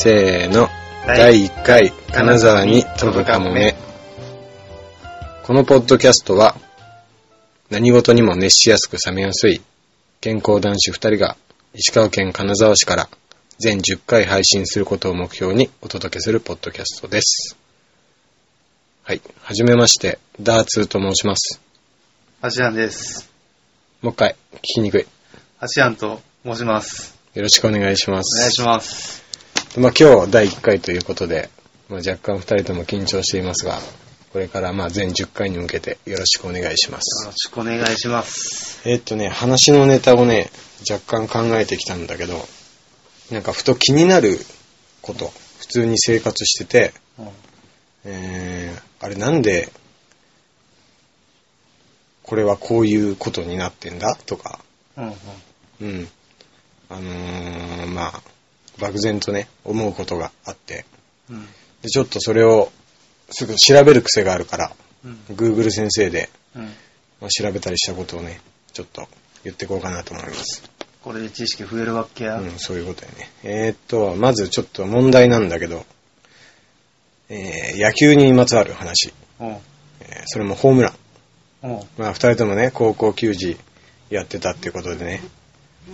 せーの。第1回、金沢に飛ぶかもね。このポッドキャストは、何事にも熱しやすく冷めやすい、健康男子2人が、石川県金沢市から、全10回配信することを目標にお届けするポッドキャストです。はい。はじめまして、ダーツーと申します。アシアンです。もう一回、聞きにくい。アシアンと申します。よろしくお願いします。お願いします。まあ、今日第1回ということで、まあ、若干2人とも緊張していますが、これからまあ全10回に向けてよろしくお願いします。よろしくお願いします。えーっとね、話のネタをね、若干考えてきたんだけど、なんかふと気になること、普通に生活してて、うんえー、あれなんで、これはこういうことになってんだとか、うんうんうん。あのー、まあ、漠然とね、思うことがあって、うんで、ちょっとそれをすぐ調べる癖があるから、うん Google 先生で、うんまあ、調べたりしたことをね、ちょっと言っていこうかなと思います。これで知識増えるわけや。うん、そういうことやね。えーっと、まずちょっと問題なんだけど、えー野球にまつわる話、うんえーそれもホームラン。うんまあ、二人ともね、高校球児やってたってことでね、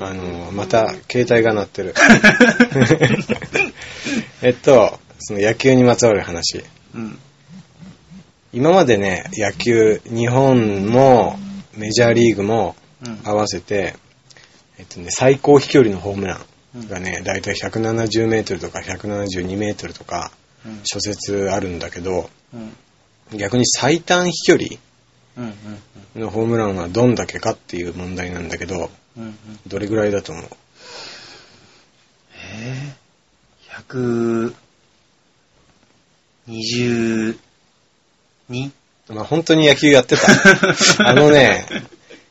あのーまた、携帯が鳴ってる。えっと、その野球にまつわる話。うん。今までね、野球、日本もメジャーリーグもうん。合わせて、えっとね、最高飛距離のホームランがね、だいたい170メートルとか172メートルとか、うん。諸説あるんだけど、うん。逆に最短飛距離うんうん。のホームランはどんだけかっていう問題なんだけど、うんうんどれぐらいだと思う？えー、122? まあ本当に野球やってた。あのね、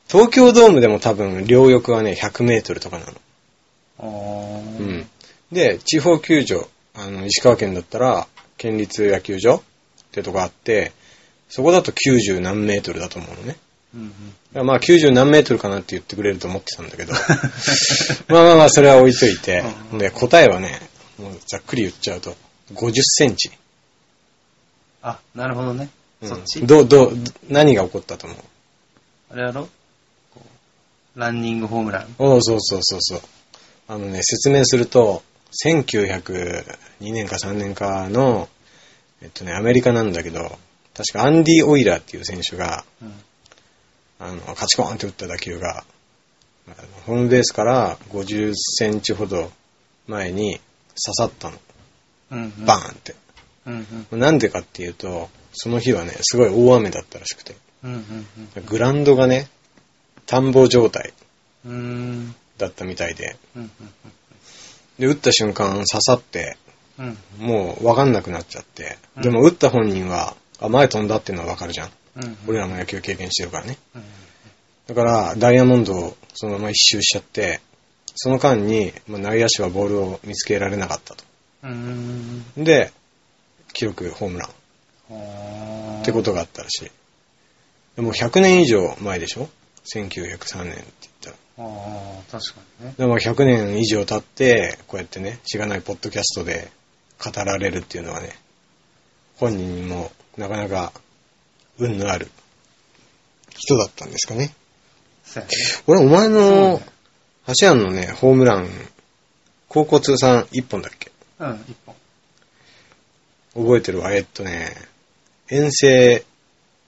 東京ドームでも多分両翼はね、100メートルとかなの。うん。で、地方球場、あの、石川県だったら、県立野球場ってとこあって、そこだと90何メートルだと思うのね。うんうんまあ90何メートルかなって言ってくれると思ってたんだけど。まあまあまあ、それは置いといて。うんで、答えはね、もうざっくり言っちゃうと、50センチ。あ、なるほどね。うんそっち？どう、どう、何が起こったと思う？あれやろ？ランニングホームラン？おうそうそうそうそう。あのね、説明すると、1902年か3年かの、えっとね、アメリカなんだけど、確かアンディ・オイラーっていう選手が、うんあの、カチコーンって打った打球が、ホームベースから50センチほど前に刺さったの。うんうん。バーンって。うんうん。なんでかっていうと、その日はね、すごい大雨だったらしくて、うんうんグラウンドがね、田んぼ状態うんうん。だったみたいで、うんで、打った瞬間刺さって、うん。もう分かんなくなっちゃって、うん。でも打った本人は、あ、前飛んだっていうのは分かるじゃん。うん俺らも野球経験してるからね。うんだから、ダイヤモンドをそのまま一周しちゃって、その間に、まあ、内野手はボールを見つけられなかったと。うんで、記録ホームランうんってことがあったらしい。でも100年以上前でしょ ?1903 年って言ったら。ああ確かにねでも100年以上経って、こうやってね、しがないポッドキャストで語られるっていうのはね、本人にもなかなか運のある人だったんですかね。そうやね。俺、お前のね、橋庵のね、ホームラン、高校通算1本だっけ？うん一本。覚えてるわ。えっとね、遠征、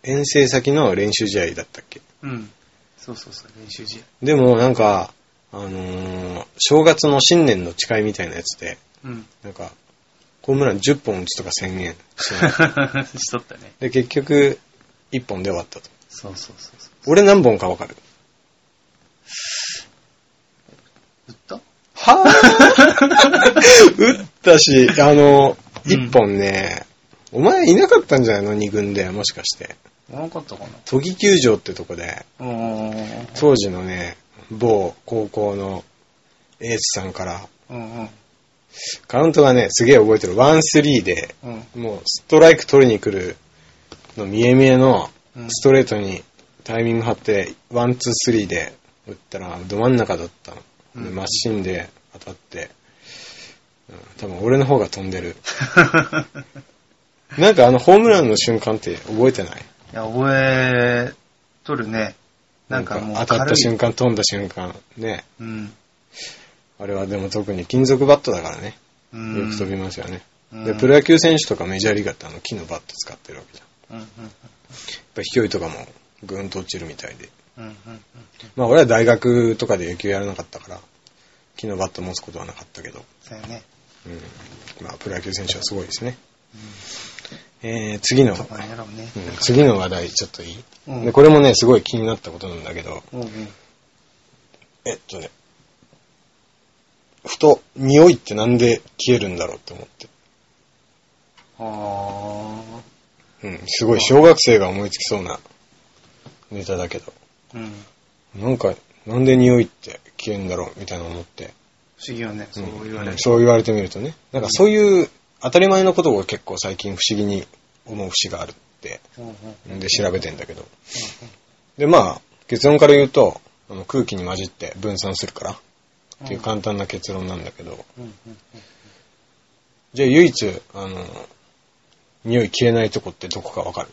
遠征先の練習試合だったっけ？うん。そうそうそう練習試合。でもなんか、あのー正月の新年の誓いみたいなやつで、うん。なんか、ホームラン10本打つとか宣言して しとったね。で、結局、1本で終わったと。そうそうそうそう。俺何本かわかる。打った？はぁ。打ったし、あの、うん。1本ね、お前いなかったんじゃないの ?2 軍で、もしかして。なかったかな？都議球場ってとこで、うん当時のね、某高校のエースさんから、うんうん。カウントがね、すげえ覚えてる。1-3で、うん。もうストライク取りに来るの見え見えのうんストレートにタイミング張って、 one, two, three で打ったら、ど真ん中だったの。でうんマシンで当たって、うん、多分俺の方が飛んでる。なんかあのホームランの瞬間って覚えてない？いや、覚えとるね。なんかもう当たった瞬間、飛んだ瞬間。ね。うん。あれはでも特に金属バットだからね。うん。よく飛びますよね。うんで、プロ野球選手とかメジャーリーガーってあの木のバット使ってるわけじゃん。やっうんうんぱ飛距離とかもぐーんと落ちるみたいで。うんうんまあ俺は大学とかで野球やらなかったから、木のバット持つことはなかったけど、そうやね。うん。まあプロ野球選手はすごいですね。えー、次の、ね。うん、次の話題ちょっといい、うんでこれもね、すごい気になったことなんだけど、うんうん。えっとね、ふと、匂いってなんで消えるんだろうって思って。あうん、すごい小学生が思いつきそうなネタだけど、ー。うん。なんか、なんで匂いって消えるんだろうみたいな思って、不思議よね。そう言われる。そう言われてみるとね、なんかそういう当たり前のことを結構最近不思議に思う節があるって、うんうんで調べてんだけど。で、まあ、結論から言うと、あの空気に混じって分散するから、っていう簡単な結論なんだけど、うんうん。じゃあ唯一、あの、匂い消えないとこってどこかわかる？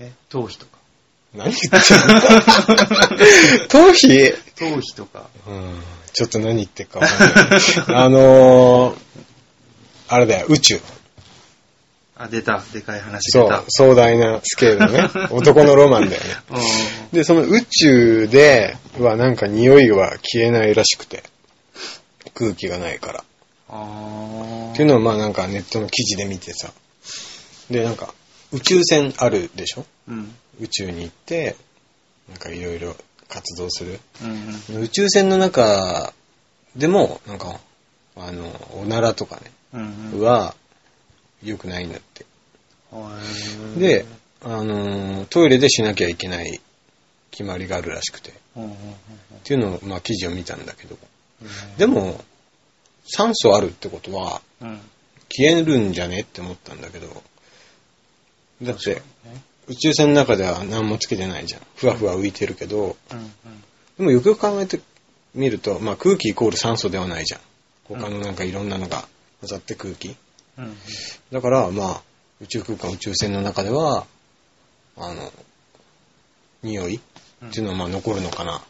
え、頭皮とか。何言ってんの？頭皮？頭皮とか。うん、ちょっと何言ってるかわかんない。あのー、あれだよ、宇宙。あ、出た。でかい話そう出た。、壮大なスケールのね、男のロマンだよね。うで、その宇宙ではなんか匂いは消えないらしくて、空気がないから。っていうのはまあなんかネットの記事で見てさ。で、なんか宇宙船あるでしょ？うん。宇宙に行って、なんかいろいろ活動する。うんうん。宇宙船の中でも、なんか、あの、おならとかね、うんうん。は良くないんだって。はいで、あのートイレでしなきゃいけない決まりがあるらしくて。っていうのを、まあ記事を見たんだけど。うんでも、酸素あるってことは、うん。消えるんじゃねって思ったんだけど。だって、ね宇宙船の中では何もつけてないじゃん。ふわふわ浮いてるけど。でもよくよく考えてみると、まあ空気イコール酸素ではないじゃん。他のなんかいろんなのが混ざって空気。うんだから、まあ、宇宙空間、宇宙船の中では、あの、匂いっていうのはまあ残るのかな。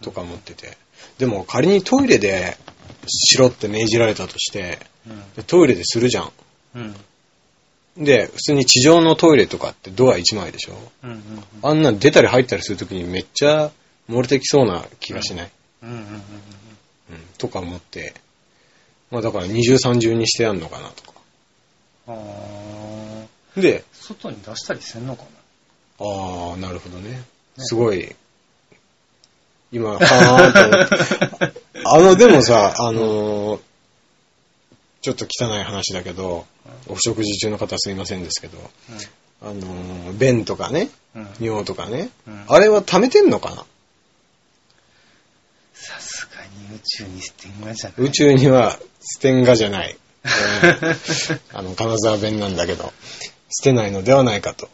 とか思ってて。でも仮にトイレでしろって命じられたとして、トイレでするじゃん。うん。で、普通に地上のトイレとかってドア1枚でしょうんうんあんなん出たり入ったりするときにめっちゃ漏れてきそうな気がしない、うんうんうんうん、とか思って。まあだから二重三重にしてやんのかなとか。あーで、外に出したりせんのかああ、なるほどね。すごい、今、はーんと思って。あの、でもさ、あのーちょっと汚い話だけど、お食事中の方すいませんですけど、なあのー便とかね。尿とかね、うん。あれは溜めてんのかな？さすがに宇宙に捨てんがじゃない。宇宙には捨てんがじゃない。うん。あの、金沢弁なんだけど、捨てないのではないかと。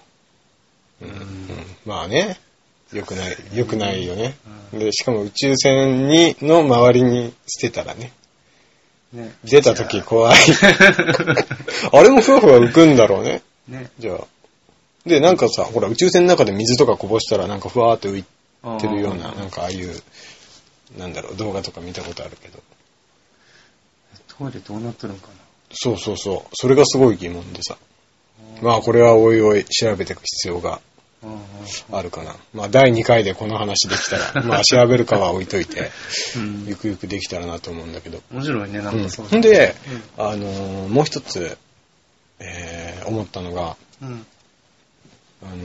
うん。うん。まあね、よくない、よくないよね。で、しかも宇宙船に、の周りに捨てたらね、ね。出た時怖い。あれもふわふわ浮くんだろうね。ね。じゃあ。で、なんかさ、ほら、宇宙船の中で水とかこぼしたらなんかふわーって浮いてるような、なんかああいう、なんだろう、動画とか見たことあるけど。トイレどうなっとるんかそうそうそう。それがすごい疑問でさ。まあこれはおいおい調べていく必要があるかな。まあ第2回でこの話できたら、まあ調べるかは置いといて、うんゆくゆくできたらなと思うんだけど。面白いね、なんかそううん、で、あのーもう一つ、えー思ったのが、うん。あのー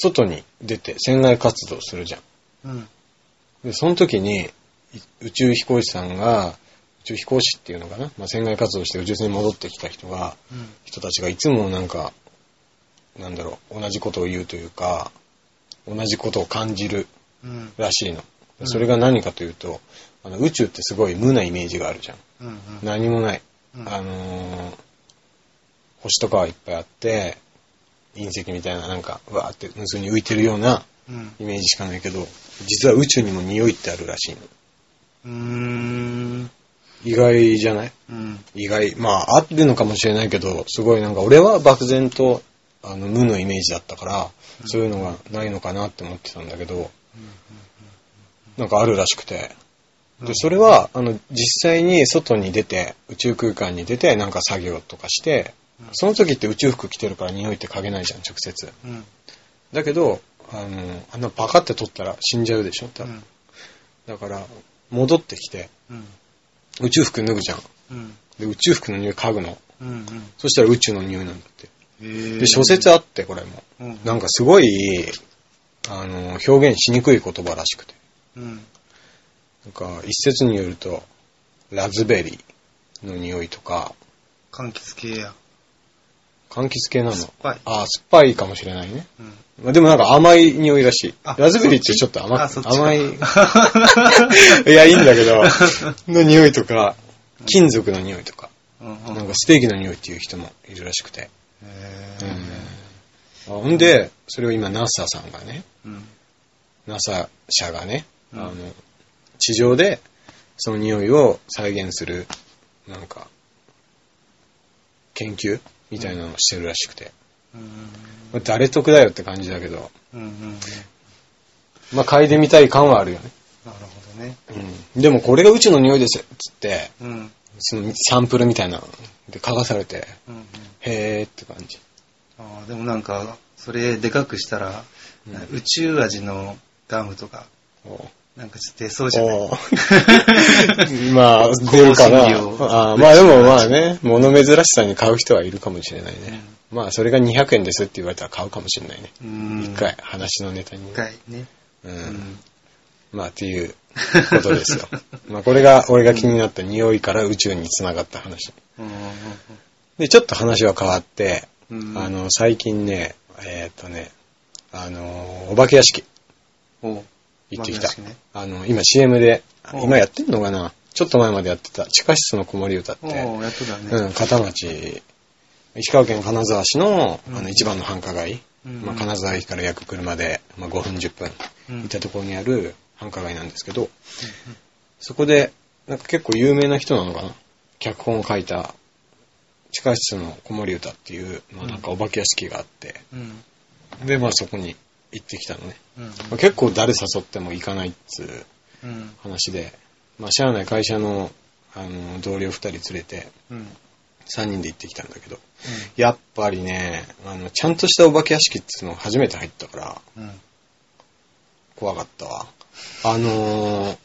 外に出て船外活動するじゃん。うん。で、その時に、い宇宙飛行士さんが、宇宙飛行士っていうのかな、まあ、船外活動して宇宙船に戻ってきた人が、うん。人たちがいつもなんか、なんだろう、同じことを言うというか、同じことを感じるうん。らしいの。うんそれが何かというと、あの宇宙ってすごい無なイメージがあるじゃん。うん。うん。何もない。うんあのー星とかはいっぱいあって、隕石みたいななんか、わーって無数に浮いてるようなうん。イメージしかないけど、実は宇宙にも匂いってあるらしいの。うーん。意外じゃない？うん。意外。まあ、あるのかもしれないけど、すごいなんか、俺は漠然と、あの、無のイメージだったから、そういうのがないのかなって思ってたんだけど、なんかあるらしくて。で、それは、あの、実際に外に出て、宇宙空間に出て、なんか作業とかして、その時って宇宙服着てるから匂いって嗅げないじゃん、直接。うん。だけど、あの、あんなバカって取ったら死んじゃうでしょ、多分。だから、戻ってきて、うん。宇宙服脱ぐじゃん。うん。で、宇宙服の匂い嗅ぐの。うん。うん。そしたら宇宙の匂いなんだって。で、諸説あって、これも。うん。なんかすごい、あの、表現しにくい言葉らしくて。うん。なんか、一説によると、ラズベリーの匂いとか、柑橘系や。柑橘系なの。酸っぱい。ああ、酸っぱいかもしれないね。うん。まあ、でもなんか甘い匂いらしい。あラズベリーってちょっと甘あそっちか甘い。いや、いいんだけど、の匂いとか、金属の匂いとか、うんうん。なんかステーキの匂いっていう人もいるらしくて。へうんあほんで、それを今 NASA さんがね、ーうん。NASA 社がね、うんあの、地上でその匂いを再現する、なんか、研究みたいなのをしてるらしくて。うん。まあ誰得だよって感じだけど、うん。うん。まあ嗅いでみたい感はあるよね。なるほどね。うん。でもこれが宇宙の匂いですっつって、うん。そのサンプルみたいなので嗅がされて、うん。うん。へーって感じ。ああ、でもなんか、それでかくしたら、うん宇宙味のガムとか、なんかちょっと出そうじゃない？まあ、出るかな。あーまあでもまあね、物珍しさに買う人はいるかもしれないね。まあそれが200円ですって言われたら買うかもしれないね。うん。一回、話のネタにね一。回ね。う。うんん。まあっていうことですよ。まあこれが俺が気になった匂いから宇宙につながった話。うん。で、ちょっと話は変わって、うん。あ、の、最近ね、えーっとね、あの、お化け屋敷。お。行ってきた。ね。あの、今 CM で、お。今やってんのかな？ちょっと前までやってた、地下室の子守歌って。うん、片町、石川県金沢市のうん。あの一番の繁華街、うん。まあ、金沢駅から約車で、まあ、5分10分。うん。行ったところにある繁華街なんですけど、そこで、なんか結構有名な人なのかな？脚本を書いた、地下室の子守歌っていう、まあ、なんかお化け屋敷があって、うん。で、まあそこに行ってきたのね。うん。まあ、結構誰誘っても行かないっつううん。話で、まあ、社内会社の、あの、同僚2人連れて、うん。3人で行ってきたんだけど、やっぱりね、あの、ちゃんとしたお化け屋敷っていうの初めて入ったから、うん。怖かったわ。あのー。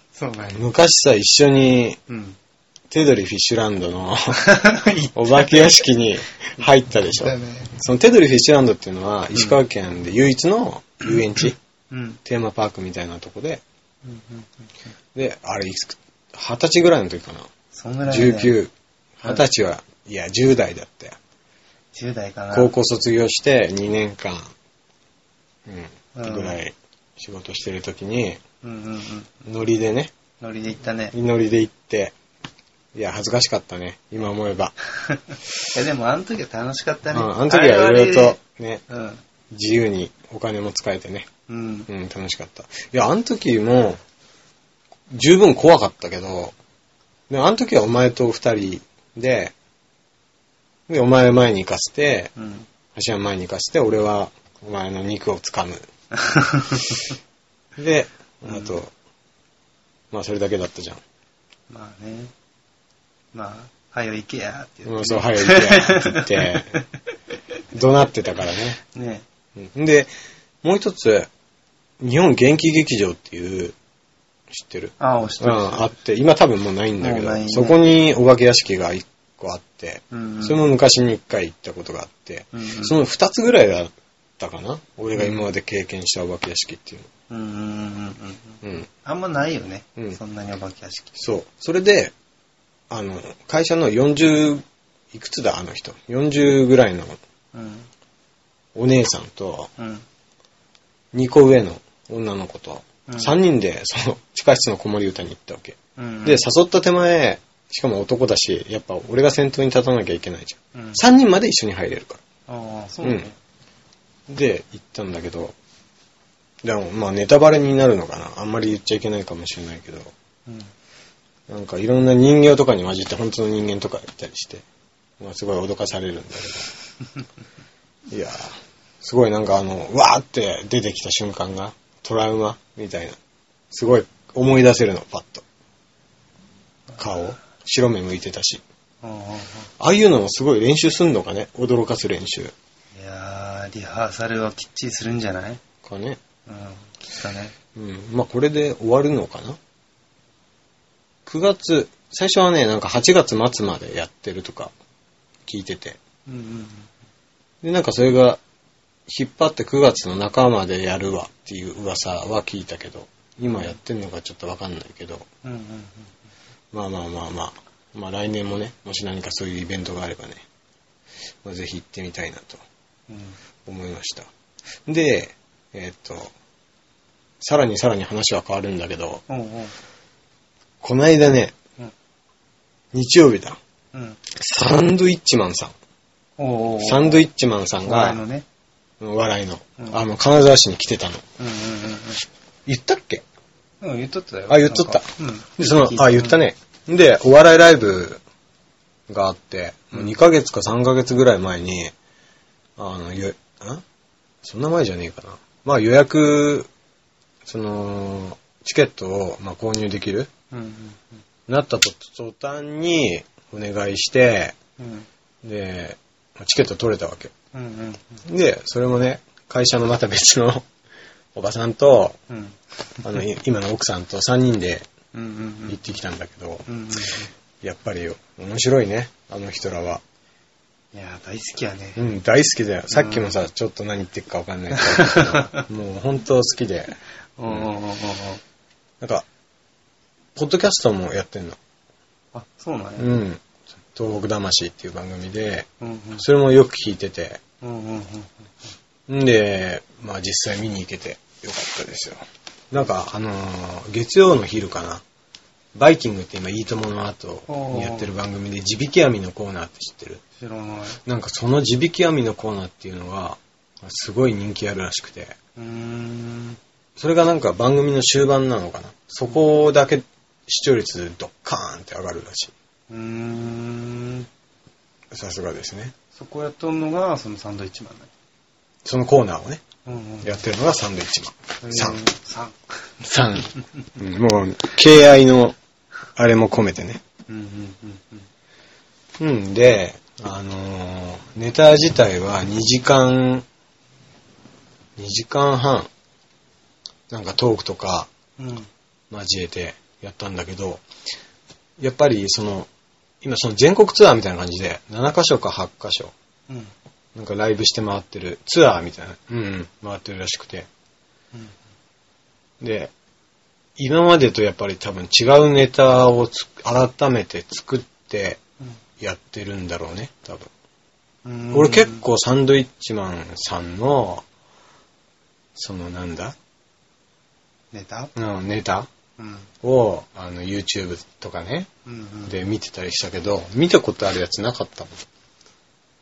昔さ、一緒に、うん。テドリフィッシュランドの お化け屋敷に入ったでしょ。そのテドリフィッシュランドっていうのは、石川県で唯一の遊園地、うん。テーマパークみたいなとこで、うん。うん。で、あれ二十歳ぐらいの時かな。そんぐらい、ね。19、二十歳は、いや、10代だったよ。10代かな。高校卒業して2年間、うん、うんぐらい仕事してる時に、うんうんうん。ノリでね、ノリで行ったね。ノリで行って、いや、恥ずかしかったね、今思えば。いや、でもあの時は楽しかったね。うん、あの時はいろいろとね、あれはあれ自由にお金も使えてね、うん。うん。うん、楽しかった。いや、あの時も、十分怖かったけど、であの時はお前と二人で、で、お前前に行かせて、うん。足は前に行かせて、俺はお前の肉を掴む。で、あと、まあそれだけだったじゃん。まあね。まあ、はよ行けやって言って、もうそう、早い行けやって言って、怒鳴ってたからね。ね。うんで、もう一つ、日本元気劇場っていう、知ってる？ああ、押しうん、てる。あって、今多分もうないんだけど、ねそこにお化け屋敷が一個あって、うんうん。それも昔に一回行ったことがあって、うんうん、その二つぐらいだったかな？俺が今まで経験したお化け屋敷っていううんうんうんうんうん。の。うん。あんまないよね。うんそんなにお化け屋敷。そう。それで、あの、会社の40、いくつだあの人。40ぐらいのうん。お姉さんと、うん。2個上の女の子と、うん3人でその地下室の子守歌に行ったわけ。うん。で、誘った手前、しかも男だし、やっぱ俺が先頭に立たなきゃいけないじうん、ゃん。3人まで一緒に入れるから。ああ、そうね。で、行ったんだけど、でもまあネタバレになるのかな。あんまり言っちゃいけないかもしれないけど、うん。なんかいろんな人形とかに混じって本当の人間とかいたりして、まあ、すごい脅かされるんだけど。いやーすごいなんかあの、わーって出てきた瞬間がトラウマみたいな。すごい思い出せるの、パッと。顔。白目向いてたし。ああいうのもすごい練習すんのかね驚かす練習。いやー、リハーサルはきっちりするんじゃない？かね。うん、きっとね。うん。まあ、これで終わるのかな？?9 月、最初はね、なんか8月末までやってるとか聞いてて。うんうんで、なんかそれが引っ張って9月の半ばまでやるわっていう噂は聞いたけど、今やってんのかちょっとわかんないけど、うん。うんうんまあまあまあまあ、まあ来年もね、もし何かそういうイベントがあればね、まあ、ぜひ行ってみたいなとうん。思いました。で、えーっと、さらにさらに話は変わるんだけど、うんうんこないだね、うん日曜日だ。うん。サンドイッチマンさん。おーサンドイッチマンさんがお笑いの、ね。笑いの、うんあの、金沢市に来てたの。うんうん言ったっけ？うんうん。うん、言っとったよ。あ言っとったなんかうん。で、その、あ、言った。ね。で、お笑いライブがあって、もう2ヶ月か3ヶ月ぐらい前に、あの、よ、んそんな前じゃねえかな。まあ予約、その、チケットを、まあ、購入できるうんうんなったと途端にお願いして、うん。うんで、チケット取れたわけ。うんうんで、それもね、会社のまた別の おばさんと、うん。あの、い今の奥さんと3人でうんうん行ってきたんだけど、うん。うんうんやっぱり面白いね、あの人らは。いやー、大好きやねう。ん、大好きだよ。さっきもさ、ちょっと何言ってるかわかんないけど、もう本当好きで。うんうんうんうんうん。なんか、ポッドキャストもやってんの。あ、そうなんや。うん。東北魂っていう番組で、うんうん。それもよく聞いてて、うんうんうん。んで、まあ実際見に行けてよかったですよ。なんか、あのー月曜の昼かな。バイキングって今、いいともの後にやってる番組で、地引き網のコーナーって知ってる？知らない。なんかその地引き網のコーナーっていうのが、すごい人気あるらしくて、うーん。それがなんか番組の終盤なのかな。そこだけ視聴率ドッカーンって上がるらしうーん。い。さすがですね。そこやっとんのが、そのサンドイッチマンだ。そのコーナーをね、うんうん。やってるのがサンドイッチマン。さん。3。さん。うんもう、敬愛の、あれも込めてね。うんうんうんうん。うんで、あのーネタ自体は2時間、2時間半、なんかトークとかうん。交えてやったんだけど、やっぱりその、今その全国ツアーみたいな感じで、7カ所か8カ所、うん。なんかライブして回ってる、ツアーみたいな、うんうん、回ってるらしくて。で、今までとやっぱり多分違うネタをつ改めて作ってやってるんだろうね、多分。うん。俺結構サンドイッチマンさんの、そのなんだ、ネタ？うん、ネタうん。を、あの、YouTube とかね、うんうん。で見てたりしたけど、見たことあるやつなかったもん。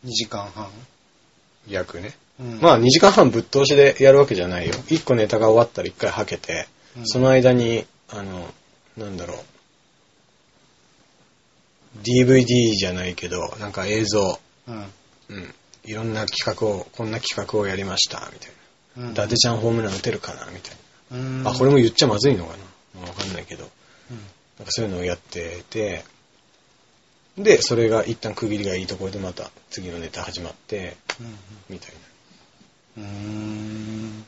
2時間半。役ね。うんまあ2時間半ぶっ通しでやるわけじゃないよ。1個ネタが終わったら1回はけて、うんその間に、あの、なんだろう。DVD じゃないけど、なんか映像、うん。うん。いろんな企画を、こんな企画をやりました、みたいな。うん伊達ちゃんホームラン打てるかな、みたいうん。な。あ、これも言っちゃまずいのかな。まあわかんないけど。うん。なんかそういうのをやってて、で、それが一旦区切りがいいところでまた次のネタ始まって、みたいな。うん。うーん。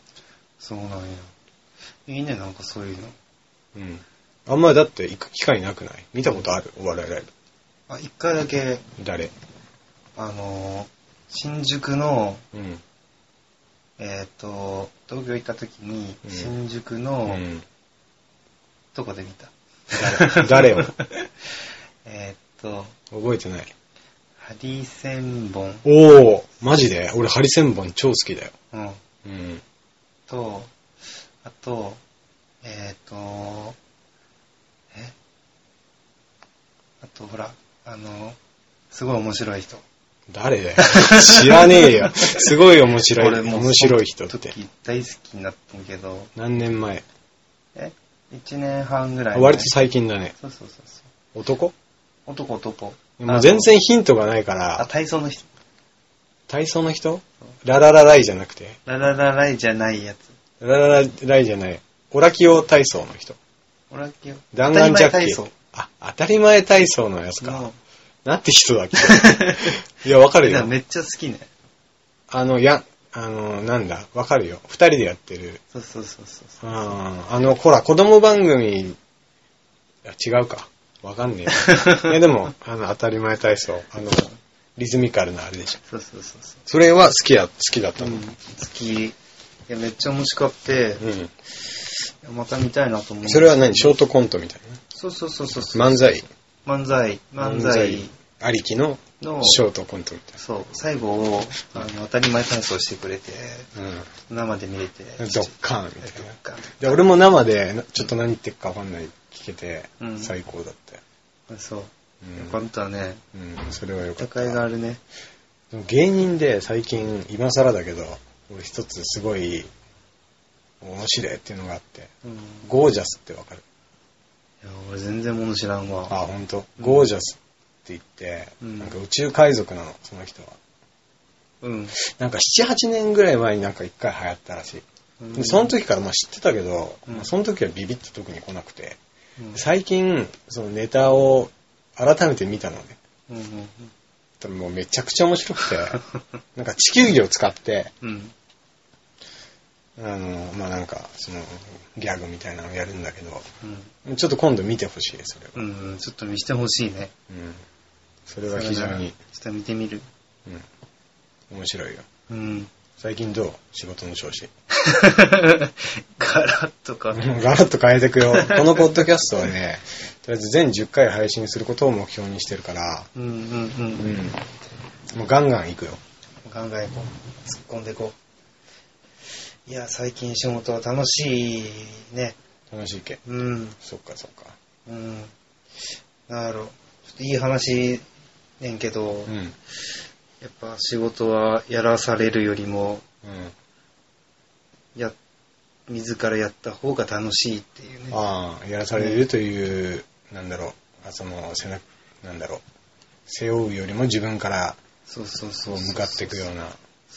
そうなんや。いいね、なんかそういうの。うん。あんまりだって行く機会なくない？見たことある？お笑いライブ。あ、一回だけ、誰？あのー、新宿の、うん。えっ、と、東京行った時に、うん新宿うの、ん。どこで見た？誰？誰を？えっと、覚えてない。ハリセンボン。おーマジで？俺ハリセンボン超好きだよ。うん。うん。と、あと、えっ、と、え？あと、ほら、あの、すごい面白い人。誰？だよ知らねえよ。すごい面白い、俺もう面白い人って。時大好きになったんけど、何年前？え1年半ぐらい、割と最近だね。そうそうそうそう。男？男男。もう全然ヒントがないかあ、ら、体操の人。体操の人？ラララライじゃなくて、ラララライじゃないやつ。ラララライじゃない、オラキオ体操の人。オラキオ。弾丸ジャッキあ、当たり前体操のやつかの。なんて人だっけ？いや、わかるよ。いやめっちゃ好きね。あの、や、あの、なんだ、わかるよ。二人でやってる。そうそうそうそう。あーあの、ほら、子供番組、違うか。わかんねえ。いや、でも、あの、当たり前体操。あの、リズミカルなあれでしょ。そうそうそうそそれは好きや、好きだったう。うの。ん。好き。いや、めっちゃ面白かって、うん。また見たいなと思う。それは何？ショートコントみたいそうそうそうそう。な。漫才。漫才。漫才ありきの？の、ショートコントみたいそう、最後を、あの、当たり前体操してくれて、な。生で見れて。うん。ドッカーンみたいな。で、俺も生で、ちょっと何言ってるかわかんない、聞けてう、ん最高だったよ。そう。うん本当はね、うん、それはよかった。戦いがあるね。でも芸人で最近、今更だけど、俺一つすごい、面白いっていうのがあって、うん。いゴージャスってわかる？や、俺全然物知らんわ。あ、ほんと。ゴージャス言って、うんなんか宇宙海賊なの、その人は。うん。なんか7、8年ぐらい前になんか一回流行ったらしい。うんでその時からまあ知ってたけど、うんまあその時はビビって特に来なくて、うん最近、そのネタを改めて見たのね。うんうん多分もうめちゃくちゃ面白くて、なんか地球儀を使って、うん。あの、まあなんか、その、ギャグみたいなのをやるんだけど、うん。ちょっと今度見てほしい、それは。うん。うん。ちょっと見してほしいね。うん。それは非常に、ちょっと見てみる。うん、面白いよ。うん。最近どう？仕事の調子。ガラッとか。ガラッと変えてくよ。このポッドキャストはね、とりあえず全10回配信することを目標にしてるから、うんうんう。うんん。もうガンガン行くよ。考えこう。突っ込んでこう。いや、最近仕事は楽しいね。楽しいけ。うん。そっかそっか。うん。なんだろう。ちょっといい話ねんけど、うん。うん。やっぱ仕事はやらされるよりも、や、自らやった方が楽しいっていうね。ああ、やらされるという、なんだろう、あその、背中、なんだろう、背負うよりも自分からそうそうそそうう。向かっていくような。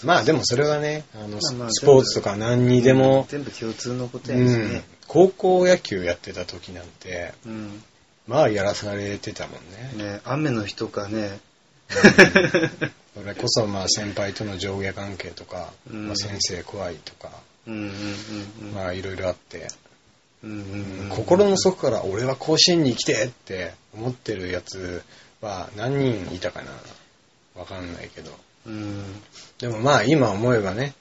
まあでもそれはね、あの、まあまあスポーツとか何にでも、全部共通のことうんやしね。、高校野球やってた時なんて、うん。まあやらされてたもんね。ね、雨の日とかね、俺こそまあ先輩との上下関係とか、うんまあ、先生怖いとか、うんうんうんうん。まあいろいろあって、うんうんうん、心の底から俺は甲子園に生きてって思ってるやつは何人いたかなわかんないけど。うん。でもまあ今思えばね、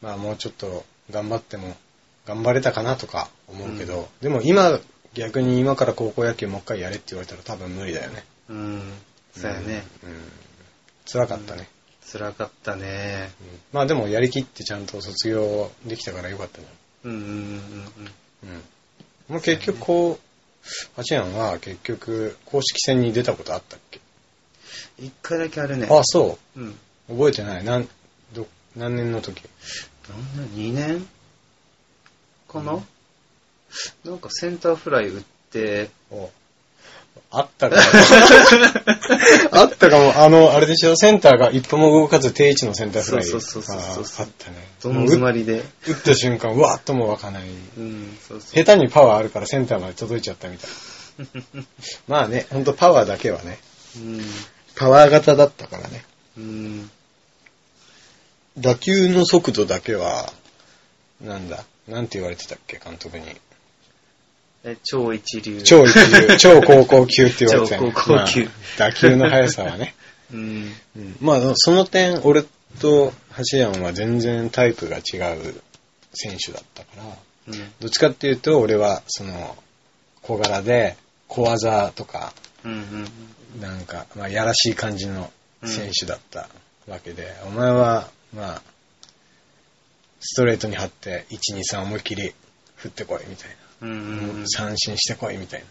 まあもうちょっと頑張っても頑張れたかなとか思うけど、でも今逆に今から高校野球もう一回やれって言われたら多分無理だよね。うん。そうやね。うん。辛かったね。辛かったね。うんまあでもやりきってちゃんと卒業できたからよかったじうんうんうんうん。ゃん。うん。もう結局こう、ハチヤンは結局公式戦に出たことあったっけ？一回だけあるね。あ、そうん。う。覚えてない。なん、ど、何年の時？なんだ、2年？かな、なんかセンターフライ打って、おあったかも。あったかも。あの、あれでしょ、センターが一歩も動かず定位置のセンターフライ。そうそうそうそうそうああったね。どん詰まりで。打った瞬間、うわっとも湧かない。うん、そうそう。下手にパワーあるからセンターまで届いちゃったみたい。まあね、ほんとパワーだけはね。うん。パワー型だったからね。うん。打球の速度だけは、なんだ、なんて言われてたっけ、監督に。え、超一流。超一流、超高校級って言われてたよ超高校級まあ打球の速さはね。うん。うんまあ、その点、俺と橋ヤンは全然タイプが違う選手だったから、うん。どっちかっていうと、俺は、その、小柄で、小技とか、うん。うん。なんか、まあ、やらしい感じの選手だったわけで、お前は、まあ、ストレートに張って、1、2、3思いっきり振ってこい、みたいうん。うん。な。三振してこい、みたい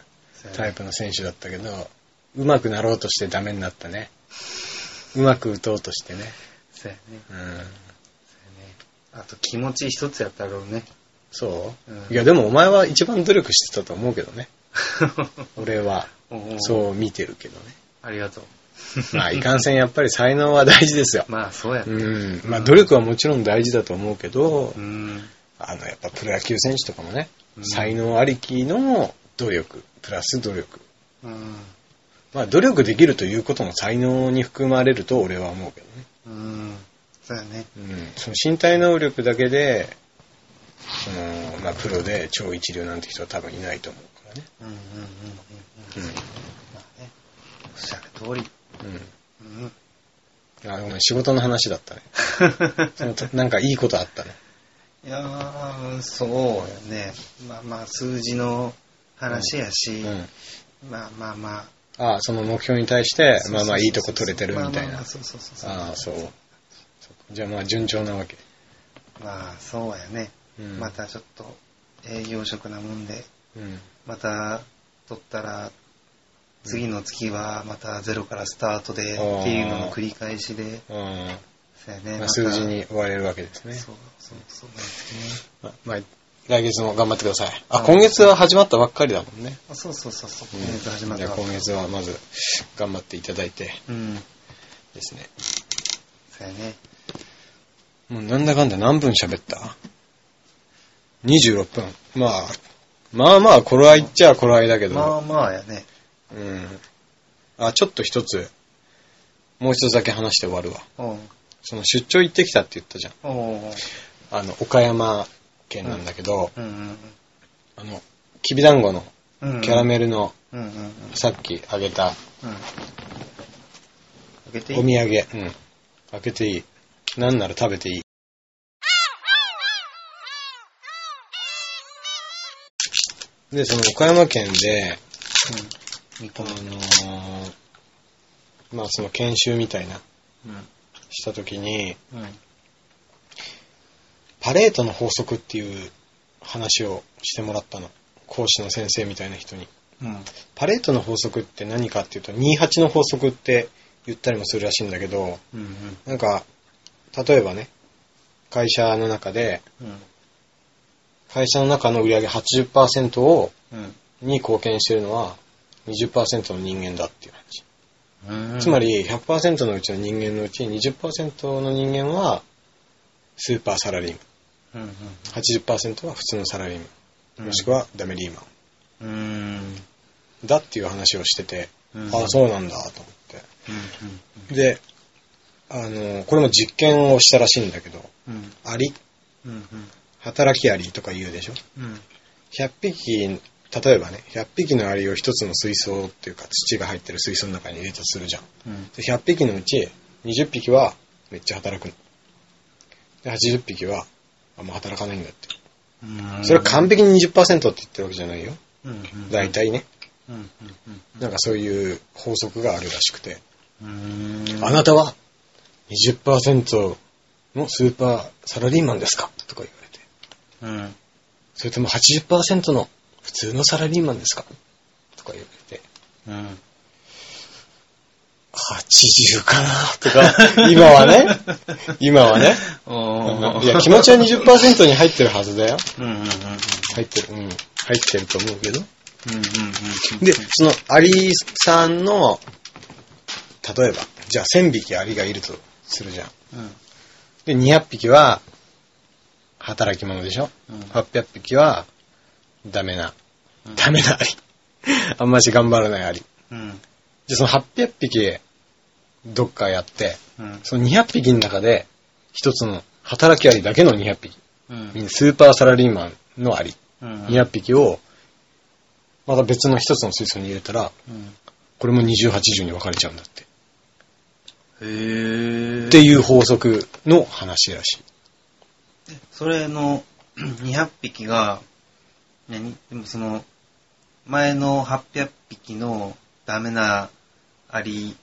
なタイプの選手だったけど、上手くなろうとしてダメになったね。うまく打とうとしてね。そうやね。うん。そうやね。あと気持ち一つやったろうね。そう、うんいや、でもお前は一番努力してたと思うけどね。俺は、う。そう見てるけどね。ありがとう。まあ、いかんせんやっぱり才能は大事ですよ。まあ、そうやね。うん。まあ、努力はもちろん大事だと思うけどう、ん。あの、やっぱプロ野球選手とかもね、うん才能ありきの努力、プラス努力。うん。まあ、努力できるということも才能に含まれると俺は思うけどね。うん。そうやね。うん。その身体能力だけで、その、まあ、プロで超一流なんて人は多分いないと思うからね。うんうんうんうんうん。うん。まあね。おっしゃる通り。うん。うん。あ、ごめん、仕事の話だったね。そのなんかいいことあったね。いやー、そうやね。まあまあ、数字の話やし、うん。まあまあまあ。ああ、その目標に対して、まあまあいいとこ取れてるみたいな。そうそうそう。ああ、そう。じゃあまあ順調なわけ。まあ、そうやね。うん。またちょっと、営業職なもんで、うん。また、取ったら、次の月はまたゼロからスタートで、っていうのの繰り返しで、うん。そうやね。まあ、数字に追われるわけですね。そう、そう、そうなんですね。まあ、まあ、来月も頑張ってください。あ、あ今月は始まったばっかりだもんね。あそうそうそうそう。うん今月始まったわ。じゃあ今月はまず頑張っていただいてうん。ですね。そうやね。もうなんだかんだ何分喋った ?26 分。まあ、まあまあ、頃合いっちゃ頃合いだけど。まあまあやね。うん。あ、ちょっと一つ、もう一つだけ話して終わるわ。おうその出張行ってきたって言ったじゃん。あの、岡山県なんだけど、うんうんあの、きびだんごのうん。うん。キャラメルの、うんうんうん。さっきあげたうん。ていい？お土産、うん。開けていい。なんなら食べていい。で、その岡山県で、うん。煮あ。のーまあその研修みたいな、うん。した時に、うん。パレートの法則っていう話をしてもらったの。講師の先生みたいな人に。うん。パレートの法則って何かっていうと、28の法則って言ったりもするらしいんだけど、うん。なんか、例えばね、会社の中で、うん。会社の中の売上80%を、うん。に貢献してるのは20%の人間だっていう話。うん。つまり100%のうちの人間のうち20%の人間はスーパーサラリーマン。うん。80%は普通のサラリーマうん。ン。もしくはダメリーマうん。ン。だっていう話をしてて、うん。ああ、そうなんだと思って。うん。で、あの、これも実験をしたらしいんだけど、うん。アリ、うん。働きアリとか言うでしょ。うん。100匹、例えばね、100匹のアリを一つの水槽っていうか土が入ってる水槽の中に入れたとするじゃん。うん。で100匹のうち20匹はめっちゃ働くの。で、80匹はあんま働かないんだって。うん。それは完璧に20%って言ってるわけじゃないよ。うん。大。体ね。なんかそういう法則があるらしくて。うん。あなたは20%のスーパーサラリーマンですか？とか言われて。うん。それとも80%の普通のサラリーマンですか？とか言われて。うん。80かな？とか、今はね、今はね。おいや、気持ちは20%に入ってるはずだよ。うん。うん。うん。入ってる、うん。入ってると思うけど。うん。うん。で、そのアリさんの、例えば、じゃあ1000匹アリがいるとするじゃん。うん。で、200匹は、働き者でしょうん。?800 匹は、ダメな、うんダメなアリ。あんまし頑張らないアリ。うん。じゃあその800匹、どっかやって、うん。その200匹の中で、一つの働きアリだけの200匹。うん。スーパーサラリーマンのアリ。うん。200匹を、また別の一つの水槽に入れたら、うん。これも20、80に分かれちゃうんだって。へーっていう法則の話らしい。それの 200匹が、何？でもその、前の800匹のダメなアリ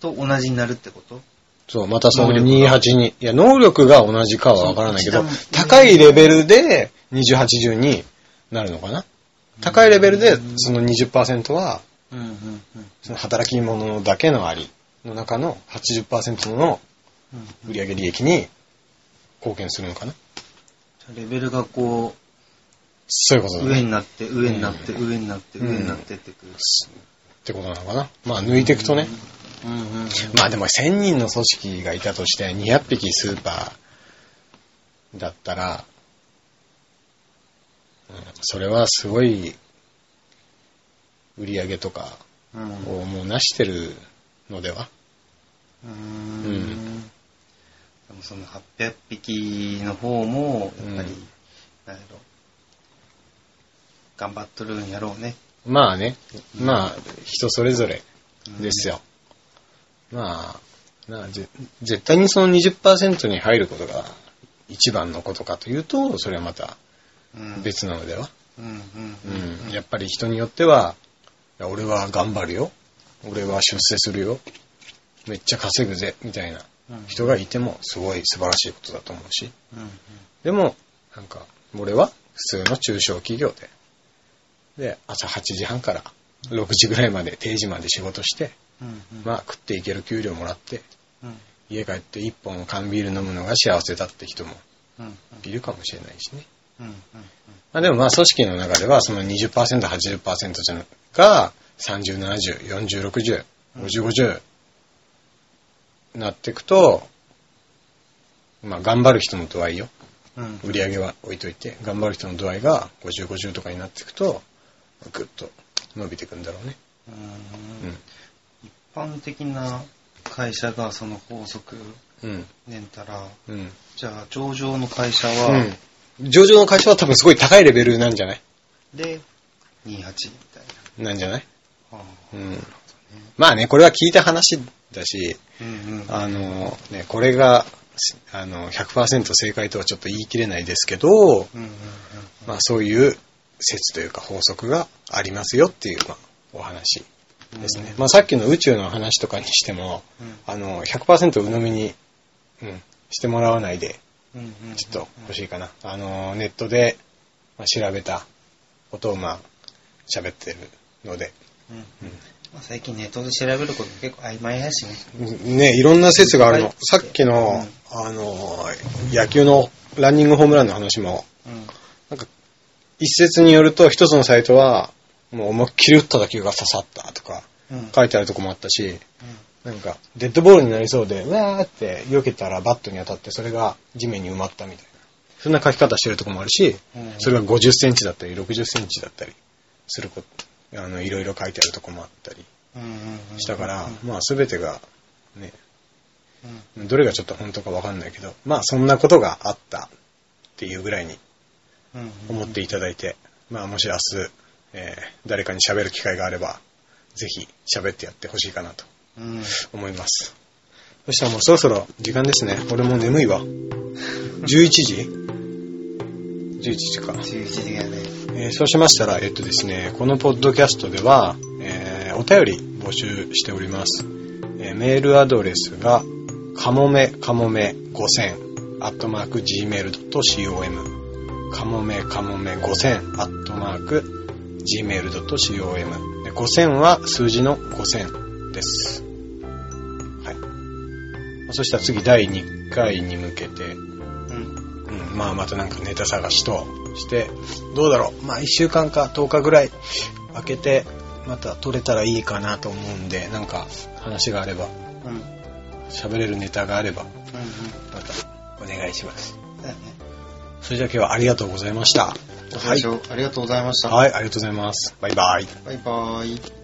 と同じになるってこと？そう、またその能力が。28に、いや、能力が同じかは分からないけど高いレベルで20、80になるのかな？高いレベルでその20%は、その働き者だけのアリの中の80%のうん売上利益に貢献するのかな？レベルがこう、そういうことだね。上になって、上になって、うん上になって、うん上になってってくる。ってことなのかな。まあ抜いていくとね。うんうんうん。まあでも1000人の組織がいたとして200匹スーパーだったら、うんそれはすごい売り上げとかうん。をもう成してるのでは？うーうんん。でもその800匹の方も、やっぱり、うんなんやろ、頑張っとるんやろうね。まあね、まあ人それぞれですよ。まあ、なあぜ絶対にその20%に入ることが一番のことかというと、それはまたうん。別なのでは。うんうんうん、やっぱり人によっては、俺は頑張るよ。俺は出世するよ。めっちゃ稼ぐぜ。みたいなうん。人がいてもすごい素晴らしいことだと思うし。うんでも、なんか、俺は普通の中小企業で、で、朝8時半から6時ぐらいまで定時まで仕事して、うんうん。まあ食っていける給料もらって、うん家帰って1本缶ビール飲むのが幸せだって人もうんいるかもしれないしね。うんうんまあでもまあ組織の中ではその20%、80%じゃなが30、70、40、60、50、50なっていくと、まあ頑張る人の度合いよ。うん売り上げは置いといて、頑張る人の度合いが50、50とかになっていくと、ぐっと伸びていくんだろうね。うん一般的な会社がその法則。ねんたら、うん。じゃあ上場の会社は、うん。上場の会社は多分すごい高いレベルなんじゃない？で、28みたいなんじゃない？な。はあうん。まあね、これは聞いた話だし、うんうん。あの、ね、これが、あの、100%正解とはちょっと言い切れないですけど、まあそういう説というか法則がありますよっていう、まあ、お話ですね。まあさっきの宇宙の話とかにしても、あの、100%鵜呑みに、うん、してもらわないで、うんうんうんちょっと欲しいかな。あの、ネットで、まあ、調べたことを、まあ、喋ってるので、うんうんまあ、最近ネットで調べること結構曖昧やしね。ね、いろんな説があるの。はいさっきの、あの、野球のランニングホームランの話も、うん。一説によると、一つのサイトは、もう思いっきり打った打球が刺さったとか、うん。書いてあるとこもあったし、なんか、デッドボールになりそうで、うわーって避けたらバットに当たって、それが地面に埋まったみたいな。そんな書き方してるとこもあるし、うんそれが50センチだったり、60センチだったりすること、あの、いろいろ書いてあるとこもあったり。したからうん、まあ、すべてが、ね、うんどれがちょっと本当かわかんないけど、まあ、そんなことがあったっていうぐらいにうん思っていただいて、まあ、もし明日、えー誰かに喋る機会があれば、ぜひ喋ってやってほしいかなとうん。思います。そしたらもうそろそろ時間ですね。俺もう眠いわ。11時 ?11 時か。11時やね。えーそうしましたら、えっとですね、このポッドキャストでは、えーお便り募集しております。えーメールアドレスが、かもめかもめ5000、アットマーク gmail.com、かもめかもめ5000、アットマーク gmail.com、で5000は数字の5000です。はい。まあそしたら次第2回に向けて、うん。うん、まあまたなんかネタ探しとして、どうだろう。まあ1週間か10日ぐらい空けて、また撮れたらいいかなと思うんで、なんか話があれば、うん。うん。喋れるネタがあれば、うん。またお願いします。それじゃあ今日はありがとうございました。ご清聴ありがとうございました。はい、ありがとうございます。バイバイ。バイバーイ。